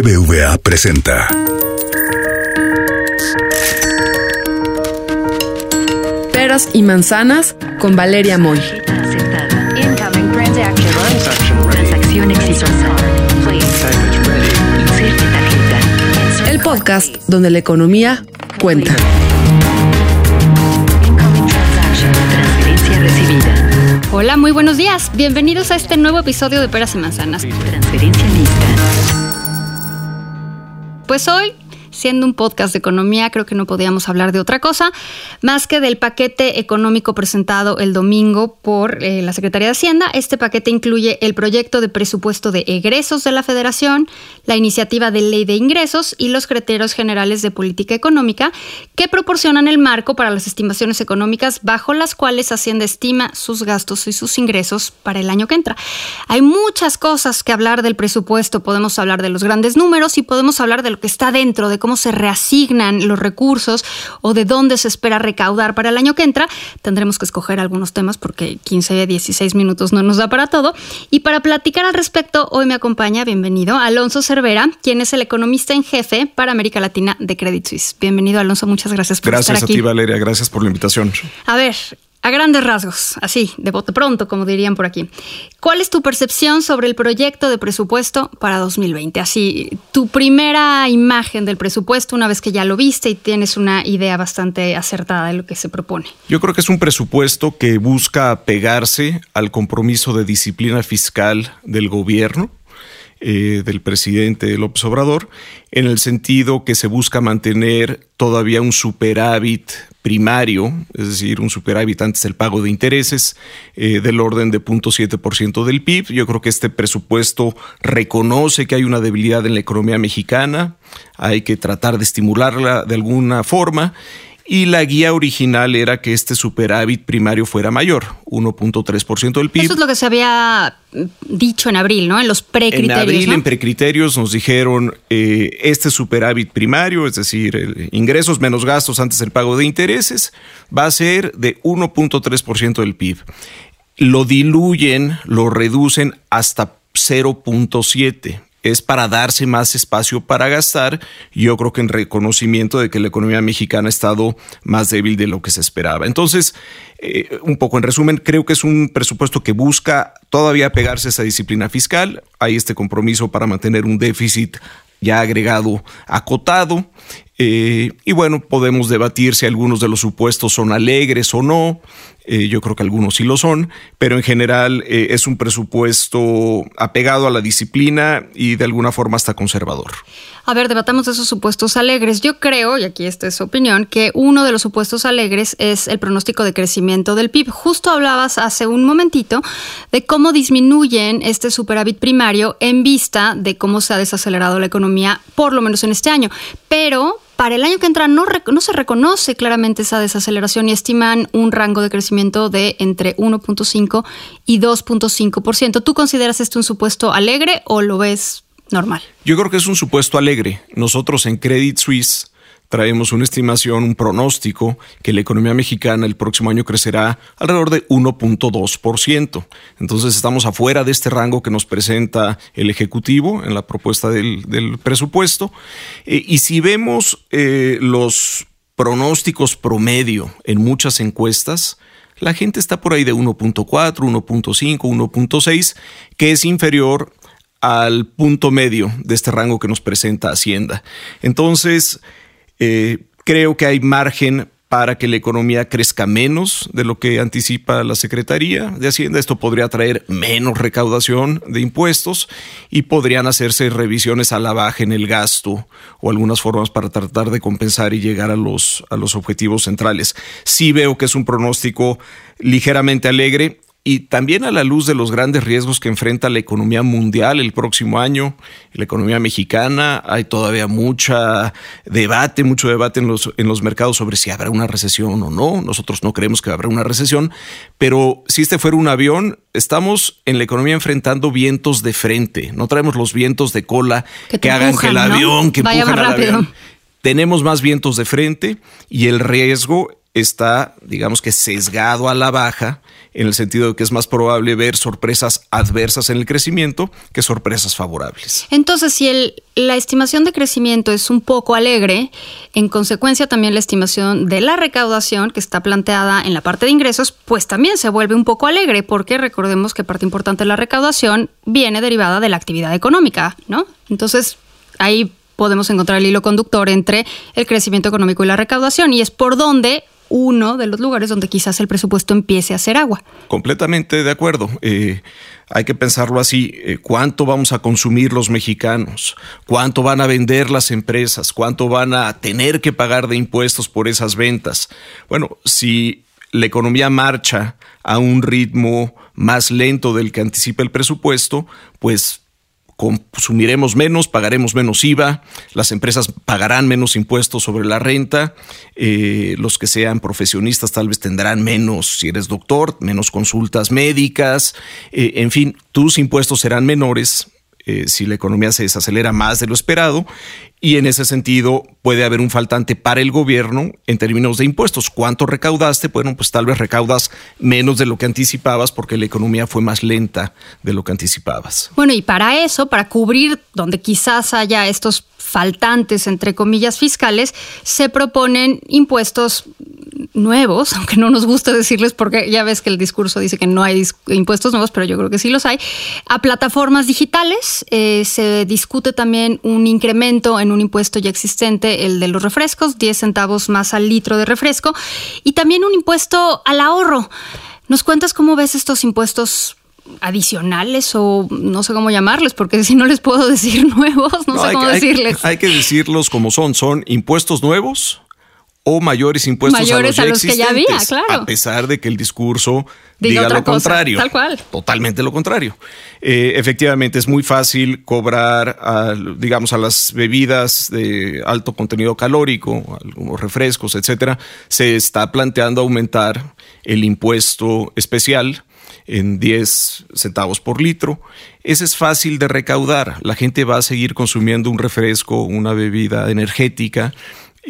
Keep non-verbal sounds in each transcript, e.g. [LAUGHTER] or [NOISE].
BBVA presenta. Peras y manzanas con Valeria Moy. Transacción exitosa. El podcast donde la economía cuenta. Hola, muy buenos días. Bienvenidos a este nuevo episodio de Peras y Manzanas. Transferencia lista. Pues hoy, siendo un podcast de economía, creo que no podíamos hablar de otra cosa más que del paquete económico presentado el domingo por eh, la Secretaría de Hacienda. Este paquete incluye el proyecto de presupuesto de egresos de la Federación, la iniciativa de ley de ingresos y los criterios generales de política económica que proporcionan el marco para las estimaciones económicas bajo las cuales Hacienda estima sus gastos y sus ingresos para el año que entra. Hay muchas cosas que hablar del presupuesto. Podemos hablar de los grandes números y podemos hablar de lo que está dentro, de cómo se reasignan los recursos o de dónde se espera recaudar para el año que entra. Tendremos que escoger algunos temas porque 15 a 16 minutos no nos da para todo. Y para platicar al respecto, hoy me acompaña, bienvenido, Alonso Cervera, quien es el economista en jefe para América Latina de Credit Suisse. Bienvenido, Alonso, muchas gracias por Gracias estar a aquí. ti, Valeria. Gracias por la invitación. A ver, a grandes rasgos, así, de bote pronto, como dirían por aquí. ¿Cuál es tu percepción sobre el proyecto de presupuesto para 2020? Así, tu primera imagen del presupuesto una vez que ya lo viste y tienes una idea bastante acertada de lo que se propone. Yo creo que es un presupuesto que busca pegarse al compromiso de disciplina fiscal del gobierno. eh, del presidente López Obrador, en el sentido que se busca mantener todavía un superávit primario, es decir, un superávit antes del pago de intereses eh, del orden de 0.7% del PIB. Yo creo que este presupuesto reconoce que hay una debilidad en la economía mexicana, hay que tratar de estimularla de alguna forma y la guía original era que este superávit primario fuera mayor, 1.3% del PIB. Eso es lo que se había dicho en abril, ¿no? En los En precriterios. abril, ¿no? en precriterios, nos dijeron eh, este superávit primario, es decir, el ingresos menos gastos antes del pago de intereses, va a ser de 1.3% del PIB. Lo diluyen, lo reducen hasta 0.7 es para darse más espacio para gastar. Yo creo que en reconocimiento de que la economía mexicana ha estado más débil de lo que se esperaba. Entonces, eh, un poco en resumen, creo que es un presupuesto que busca todavía pegarse a esa disciplina fiscal. Hay este compromiso para mantener un déficit ya agregado acotado. Eh, y bueno, podemos debatir si algunos de los supuestos son alegres o no. Eh, yo creo que algunos sí lo son, pero en general eh, es un presupuesto apegado a la disciplina y de alguna forma hasta conservador. A ver, debatamos de esos supuestos alegres. Yo creo, y aquí está su opinión, que uno de los supuestos alegres es el pronóstico de crecimiento del PIB. Justo hablabas hace un momentito de cómo disminuyen este superávit primario en vista de cómo se ha desacelerado la economía, por lo menos en este año. Pero para el año que entra no, no se reconoce claramente esa desaceleración y estiman un rango de crecimiento de entre 1.5 y 2.5%. ¿Tú consideras esto un supuesto alegre o lo ves normal? Yo creo que es un supuesto alegre. Nosotros en Credit Suisse traemos una estimación, un pronóstico que la economía mexicana el próximo año crecerá alrededor de 1.2%. Entonces estamos afuera de este rango que nos presenta el Ejecutivo en la propuesta del, presupuesto. Eh, y si vemos eh, los pronósticos promedio en muchas encuestas, la gente está por ahí de 1.4, 1.5, 1.6, que es inferior al punto medio de este rango que nos presenta Hacienda. Entonces, eh, creo que hay margen para que la economía crezca menos de lo que anticipa la Secretaría de Hacienda. Esto podría traer menos recaudación de impuestos y podrían hacerse revisiones a la baja en el gasto o algunas formas para tratar de compensar y llegar a los, a los objetivos centrales. Sí veo que es un pronóstico ligeramente alegre y también a la luz de los grandes riesgos que enfrenta la economía mundial el próximo año, la economía mexicana, hay todavía mucha debate, mucho debate en los, en los mercados sobre si habrá una recesión o no. Nosotros no creemos que habrá una recesión, pero si este fuera un avión, estamos en la economía enfrentando vientos de frente, no traemos los vientos de cola Que hagan empujan, que el ¿no? avión, que Vaya empujan más al rápido. avión tenemos más vientos de frente y el riesgo está, digamos que sesgado a la baja, en el sentido de que es más probable ver sorpresas adversas en el crecimiento que sorpresas favorables. Entonces, si el, la estimación de crecimiento es un poco alegre, en consecuencia también la estimación de la recaudación que está planteada en la parte de ingresos, pues también se vuelve un poco alegre, porque recordemos que parte importante de la recaudación viene derivada de la actividad económica, ¿no? Entonces, ahí podemos encontrar el hilo conductor entre el crecimiento económico y la recaudación, y es por donde uno de los lugares donde quizás el presupuesto empiece a hacer agua. Completamente de acuerdo. Eh, hay que pensarlo así. Eh, ¿Cuánto vamos a consumir los mexicanos? ¿Cuánto van a vender las empresas? ¿Cuánto van a tener que pagar de impuestos por esas ventas? Bueno, si la economía marcha a un ritmo más lento del que anticipa el presupuesto, pues consumiremos menos, pagaremos menos IVA, las empresas pagarán menos impuestos sobre la renta, eh, los que sean profesionistas tal vez tendrán menos, si eres doctor, menos consultas médicas, eh, en fin, tus impuestos serán menores eh, si la economía se desacelera más de lo esperado y en ese sentido puede haber un faltante para el gobierno en términos de impuestos. ¿Cuánto recaudaste? Bueno, pues tal vez recaudas menos de lo que anticipabas porque la economía fue más lenta de lo que anticipabas. Bueno, y para eso, para cubrir donde quizás haya estos faltantes, entre comillas, fiscales, se proponen impuestos nuevos, [LAUGHS] aunque no nos gusta decirles porque ya ves que el discurso dice que no hay impuestos nuevos, pero yo creo que sí los hay, a plataformas digitales. Eh, se discute también un incremento en un impuesto ya existente, el de los refrescos, 10 centavos más al litro de refresco, y también un impuesto al ahorro. ¿Nos cuentas cómo ves estos impuestos adicionales o no sé cómo llamarles, porque si no les puedo [LAUGHS] decir nuevos, no, sé cómo decirles. hay que decirlos como son, son impuestos nuevos o mayores impuestos mayores a los, que ya había, claro. A pesar de que el discurso diga, lo contrario. Tal cual. Totalmente lo contrario. Eh, efectivamente, es muy fácil cobrar, a, digamos, a las bebidas de alto contenido calórico, algunos refrescos, etcétera. Se está planteando aumentar el impuesto especial en 10 centavos por litro. Ese es fácil de recaudar. La gente va a seguir consumiendo un refresco, una bebida energética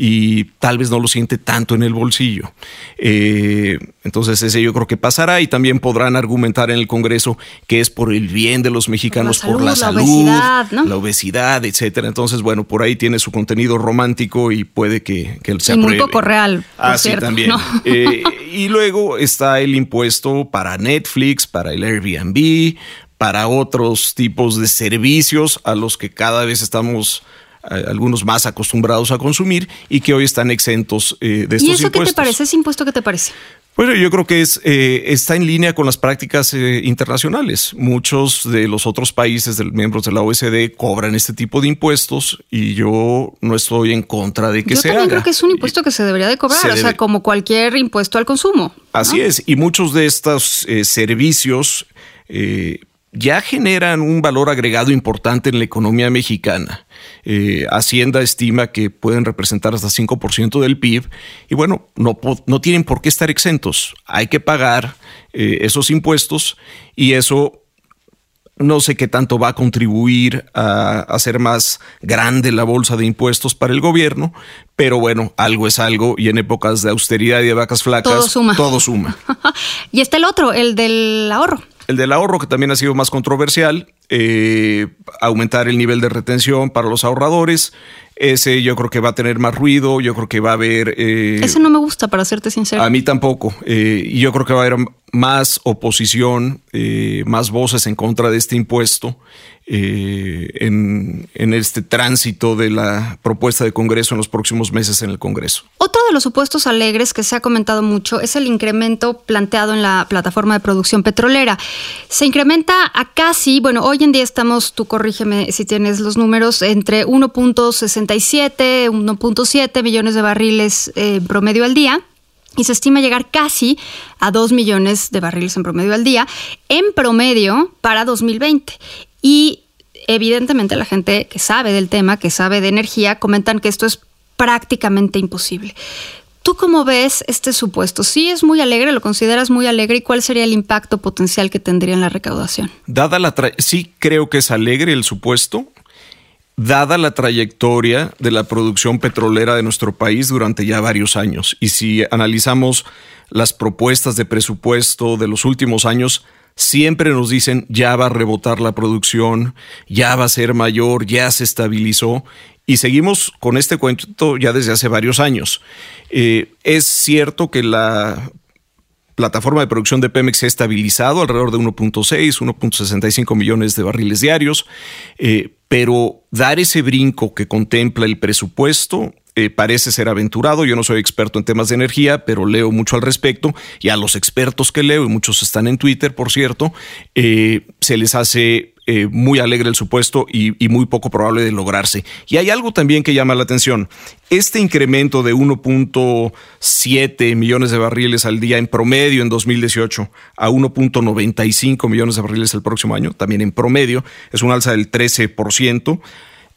y tal vez no lo siente tanto en el bolsillo. Eh, entonces ese yo creo que pasará y también podrán argumentar en el Congreso que es por el bien de los mexicanos, por la salud, la, obesidad, la obesidad, etcétera. Entonces, bueno, por ahí tiene su contenido romántico y puede que, que se y muy poco real. Ah, sí, también. Eh, y luego está el impuesto para Netflix, para el Airbnb, para otros tipos de servicios a los que cada vez estamos algunos más acostumbrados a consumir y que hoy están exentos eh, de estos impuestos. ¿Y eso qué te parece? ¿Ese impuesto qué te parece? Bueno, yo creo que es, eh, está en línea con las prácticas eh, internacionales. Muchos de los otros países de, miembros de la OECD cobran este tipo de impuestos y yo no estoy en contra de que yo se haga. creo que es un impuesto que se debería de cobrar, o sea, como cualquier impuesto al consumo. Así es, y muchos de estos servicios ya generan un valor agregado importante en la economía mexicana. Eh, Hacienda estima que pueden representar hasta 5% del PIB y bueno, no, no, tienen por qué estar exentos. Hay que pagar eh, esos impuestos y eso no sé qué tanto va a contribuir a hacer más grande la bolsa de impuestos para el gobierno, pero bueno, algo es algo y en épocas de austeridad y de vacas flacas, todo suma. Todo suma. [LAUGHS] y está el otro, el del ahorro. El del ahorro, que también ha sido más controversial, eh, aumentar el nivel de retención para los ahorradores. Ese yo creo que va a tener más ruido, yo creo que va a haber... Eh, Ese no me gusta, para serte sincero. A mí tampoco. Eh, y yo creo que va a haber más oposición, más voces en contra de este impuesto. Eh, en, en, este tránsito de la propuesta de Congreso en los próximos meses en el Congreso. Otro de los supuestos alegres que se ha comentado mucho es el incremento planteado en la plataforma de producción petrolera. Se incrementa a casi, bueno, hoy en día estamos, tú corrígeme si tienes los números, entre 1.67, 1.7 millones de barriles eh, promedio al día y se estima llegar casi a 2 millones de barriles en promedio al día, en promedio para 2020. Y evidentemente la gente que sabe del tema, que sabe de energía, comentan que esto es prácticamente imposible. ¿Tú cómo ves este supuesto? ¿Sí es muy alegre? ¿Lo consideras muy alegre? ¿Y cuál sería el impacto potencial que tendría en la recaudación? Dada la sí creo que es alegre el supuesto. Dada la trayectoria de la producción petrolera de nuestro país durante ya varios años. Y si analizamos las propuestas de presupuesto de los últimos años, siempre nos dicen ya va a rebotar la producción, ya va a ser mayor, ya se estabilizó. Y seguimos con este cuento ya desde hace varios años. Eh, es cierto que la plataforma de producción de Pemex se ha estabilizado alrededor de 1.6, 1.65 millones de barriles diarios, eh, pero dar ese brinco que contempla el presupuesto eh, parece ser aventurado. Yo no soy experto en temas de energía, pero leo mucho al respecto y a los expertos que leo, y muchos están en Twitter, por cierto, eh, se les hace eh, muy alegre el supuesto y, muy poco probable de lograrse. Y hay algo también que llama la atención. Este incremento de 1.7 millones de barriles al día en promedio en 2018 a 1.95 millones de barriles el próximo año, también en promedio, es un alza del 13%.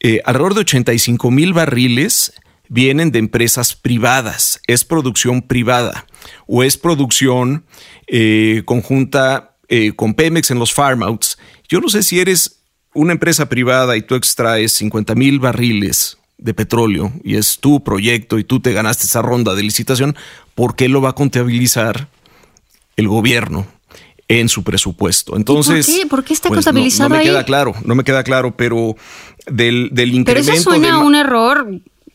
Eh, alrededor de 85 mil barriles vienen de empresas privadas, es producción privada o es producción eh, conjunta con Pemex en los farm outs yo no sé si eres una empresa privada y tú extraes 50 mil barriles de petróleo y es tu proyecto y tú te ganaste esa ronda de licitación, ¿por qué lo va a contabilizar el gobierno? en su presupuesto. Entonces, ¿Por qué? ¿Por qué está pues, contabilizado no, no me ahí? queda claro, no me queda claro, pero del, del incremento Pero eso suena a un error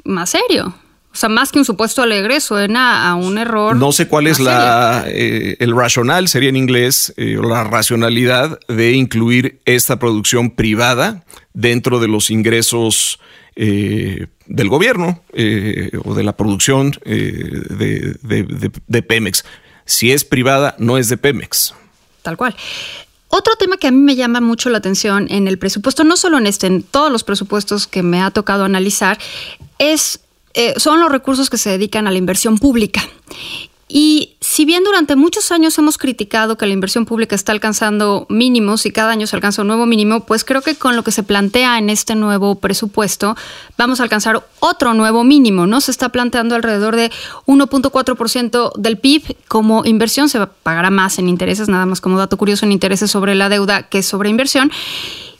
más serio. O sea, más que un supuesto alegre, suena a un error. No sé cuál es la, eh, el racional, sería en inglés, eh, la racionalidad de incluir esta producción privada dentro de los ingresos eh, del gobierno eh, o de la producción eh, de, de- de- de Pemex. Si es privada, no es de Pemex. Tal cual. Otro tema que a mí me llama mucho la atención en el presupuesto, no solo en este, en todos los presupuestos que me ha tocado analizar, es, eh, son los recursos que se dedican a la inversión pública. Y si bien durante muchos años hemos criticado que la inversión pública está alcanzando mínimos y cada año se alcanza un nuevo mínimo, pues creo que con lo que se plantea en este nuevo presupuesto vamos a alcanzar otro nuevo mínimo, ¿no? Se está planteando alrededor de 1.4% del PIB como inversión, se pagará más en intereses, nada más como dato curioso en intereses sobre la deuda que sobre inversión.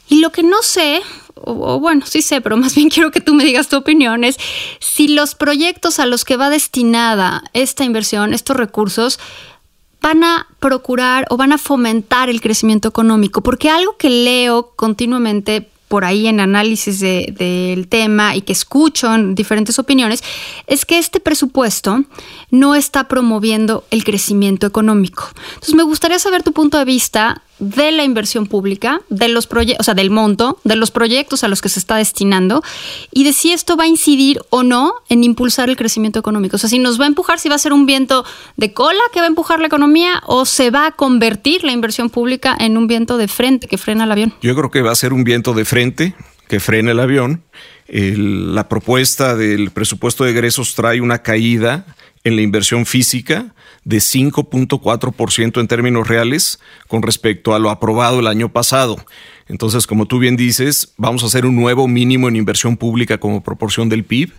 Y lo que no sé, o, bueno, sí sé, pero [LAUGHS] más bien quiero que tú me digas tu opinión, es si los proyectos a los que va destinada esta inversión, estos recursos, van a procurar o van a fomentar el crecimiento económico. Porque algo que leo continuamente por ahí en análisis de- del tema y que escucho en diferentes opiniones, es que este presupuesto no está promoviendo el crecimiento económico. Entonces me gustaría saber tu punto de vista de la inversión pública, de los o sea, del monto, de los proyectos a los que se está destinando y de si esto va a incidir o no en impulsar el crecimiento económico. O sea, si nos va a empujar, si va a ser un viento de cola que va a empujar la economía o se va a convertir la inversión pública en un viento de frente que frena el avión. Yo creo que va a ser un viento de frente que frene el avión. La propuesta del presupuesto de egresos trae una caída en la inversión física de 5.4% en términos reales con respecto a lo aprobado el año pasado. Entonces, como tú bien dices, vamos a hacer un nuevo mínimo en inversión pública como proporción del PIB.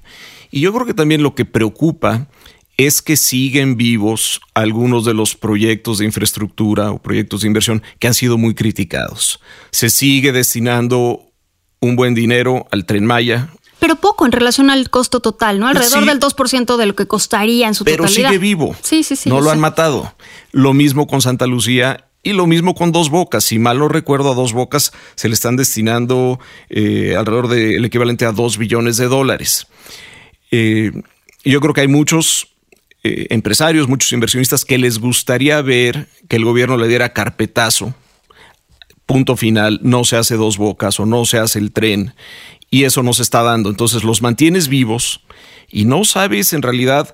Y yo creo que también lo que preocupa es que siguen vivos algunos de los proyectos de infraestructura o proyectos de inversión que han sido muy criticados. Se sigue destinando un buen dinero al tren Maya, Pero poco en relación al costo total, ¿no? Alrededor Sí. del 2% de lo que costaría en su pero totalidad. sigue vivo. Sí, sí, sí. No lo han matado. Lo mismo con Santa Lucía y lo mismo con Dos Bocas. Si mal no recuerdo, a Dos Bocas se le están destinando eh, alrededor del equivalente a 2 billones de dólares. Eh, yo creo que hay muchos eh, empresarios, muchos inversionistas que les gustaría ver que el gobierno le diera carpetazo punto final, no se hace dos bocas o no se hace el tren y eso no se está dando. Entonces los mantienes vivos y no sabes en realidad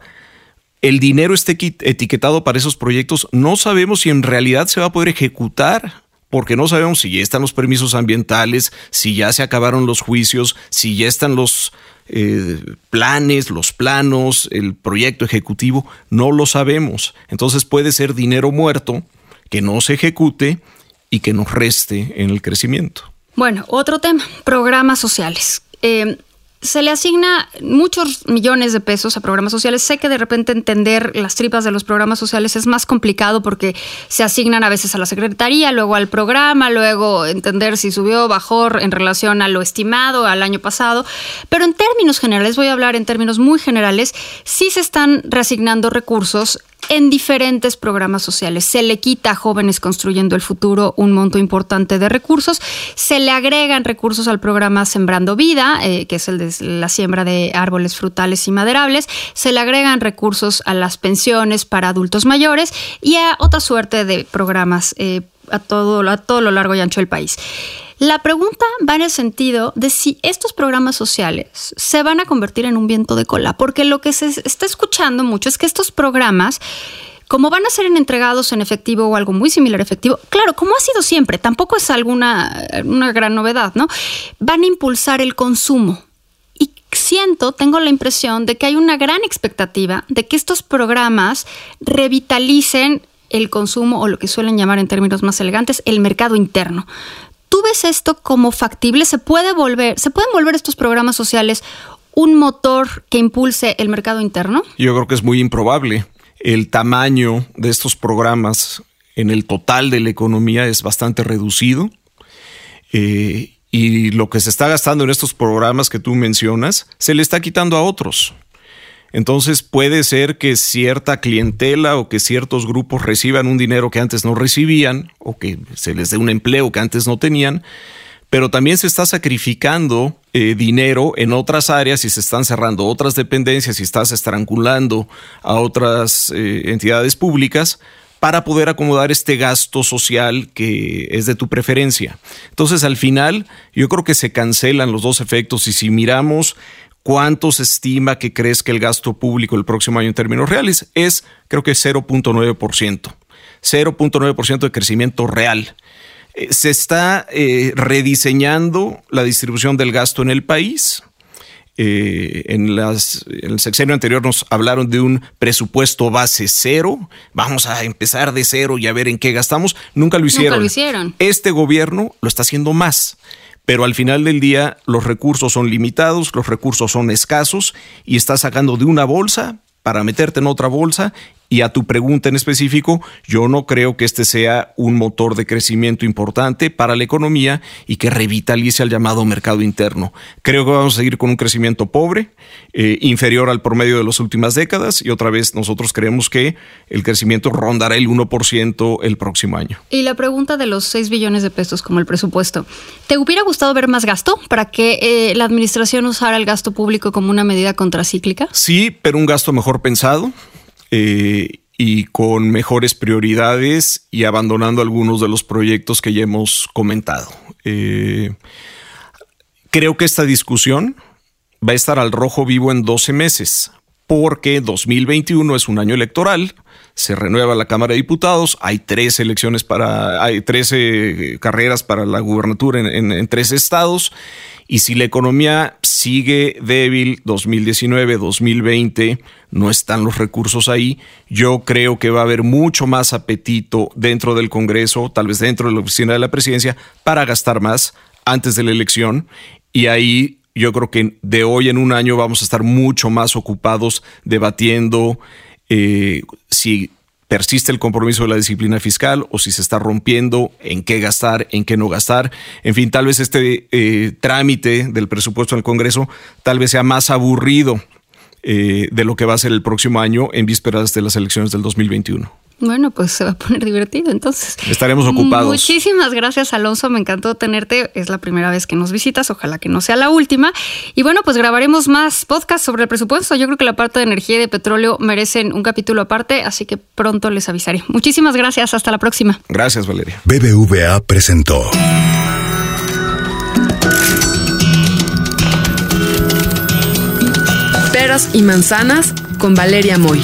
el dinero esté etiquetado para esos proyectos, no sabemos si en realidad se va a poder ejecutar. Porque no sabemos si ya están los permisos ambientales, si ya se acabaron los juicios, si ya están los eh, planes, los planos, el proyecto ejecutivo, no lo sabemos. Entonces puede ser dinero muerto que no se ejecute y que nos reste en el crecimiento. Bueno, otro tema, programas sociales. Eh, se le asigna muchos millones de pesos a programas sociales. Sé que de repente entender las tripas de los programas sociales es más complicado porque se asignan a veces a la secretaría, luego al programa, luego entender si subió o bajó en relación a lo estimado al año pasado. Pero en términos generales, voy a hablar en términos muy generales, sí se están reasignando recursos en diferentes programas sociales. Se le quita a jóvenes construyendo el futuro un monto importante de recursos, se le agregan recursos al programa Sembrando Vida, eh, que es el de la siembra de árboles frutales y maderables, se le agregan recursos a las pensiones para adultos mayores y a otra suerte de programas eh, a, todo, a todo lo largo y ancho del país. La pregunta va en el sentido de si estos programas sociales se van a convertir en un viento de cola, porque lo que se está escuchando mucho es que estos programas como van a ser entregados en efectivo o algo muy similar a efectivo, claro, como ha sido siempre, tampoco es alguna una gran novedad, ¿no? Van a impulsar el consumo. Y siento, tengo la impresión de que hay una gran expectativa de que estos programas revitalicen el consumo o lo que suelen llamar en términos más elegantes el mercado interno. ¿Tú ves esto como factible? ¿Se puede volver, se pueden volver estos programas sociales un motor que impulse el mercado interno? Yo creo que es muy improbable. El tamaño de estos programas en el total de la economía es bastante reducido. Eh, y lo que se está gastando en estos programas que tú mencionas se le está quitando a otros. Entonces puede ser que cierta clientela o que ciertos grupos reciban un dinero que antes no recibían o que se les dé un empleo que antes no tenían, pero también se está sacrificando eh, dinero en otras áreas y se están cerrando otras dependencias y estás estrangulando a otras eh, entidades públicas para poder acomodar este gasto social que es de tu preferencia. Entonces, al final, yo creo que se cancelan los dos efectos y si miramos ¿Cuánto se estima que crezca el gasto público el próximo año en términos reales? Es, creo que 0.9%. 0.9% de crecimiento real. Eh, se está eh, rediseñando la distribución del gasto en el país. Eh, en, las, en, el sexenio anterior nos hablaron de un presupuesto base cero. Vamos a empezar de cero y a ver en qué gastamos. Nunca lo hicieron. Nunca lo hicieron. Este gobierno lo está haciendo más pero al final del día los recursos son limitados, los recursos son escasos y estás sacando de una bolsa para meterte en otra bolsa y a tu pregunta en específico, yo no creo que este sea un motor de crecimiento importante para la economía y que revitalice al llamado mercado interno. Creo que vamos a seguir con un crecimiento pobre, eh, inferior al promedio de las últimas décadas y otra vez nosotros creemos que el crecimiento rondará el 1% el próximo año. Y la pregunta de los 6 billones de pesos como el presupuesto, ¿te hubiera gustado ver más gasto para que eh, la administración usara el gasto público como una medida contracíclica? Sí, pero un gasto mejor pensado. Eh, y con mejores prioridades y abandonando algunos de los proyectos que ya hemos comentado. Eh, creo que esta discusión va a estar al rojo vivo en 12 meses, porque 2021 es un año electoral, se renueva la Cámara de Diputados, hay tres elecciones para, hay 13 carreras para la gubernatura en, en tres estados, y si la economía sigue débil 2019, 2020, no están los recursos ahí. Yo creo que va a haber mucho más apetito dentro del Congreso, tal vez dentro de la oficina de la presidencia, para gastar más antes de la elección. Y ahí yo creo que de hoy en un año vamos a estar mucho más ocupados debatiendo eh, si persiste el compromiso de la disciplina fiscal o si se está rompiendo, en qué gastar, en qué no gastar. En fin, tal vez este eh, trámite del presupuesto en el Congreso tal vez sea más aburrido eh, de lo que va a ser el próximo año en vísperas de las elecciones del 2021. Bueno, pues se va a poner [LAUGHS] divertido entonces. Estaremos ocupados. Muchísimas gracias, Alonso. Me encantó tenerte. Es la primera vez que nos visitas. Ojalá que no sea la última. Y bueno, pues grabaremos más podcasts sobre el presupuesto. Yo creo que la parte de energía y de petróleo merecen un capítulo aparte, así que pronto les avisaré. Muchísimas gracias. Hasta la próxima. Gracias, Valeria. BBVA presentó. Peras y manzanas con Valeria Moy.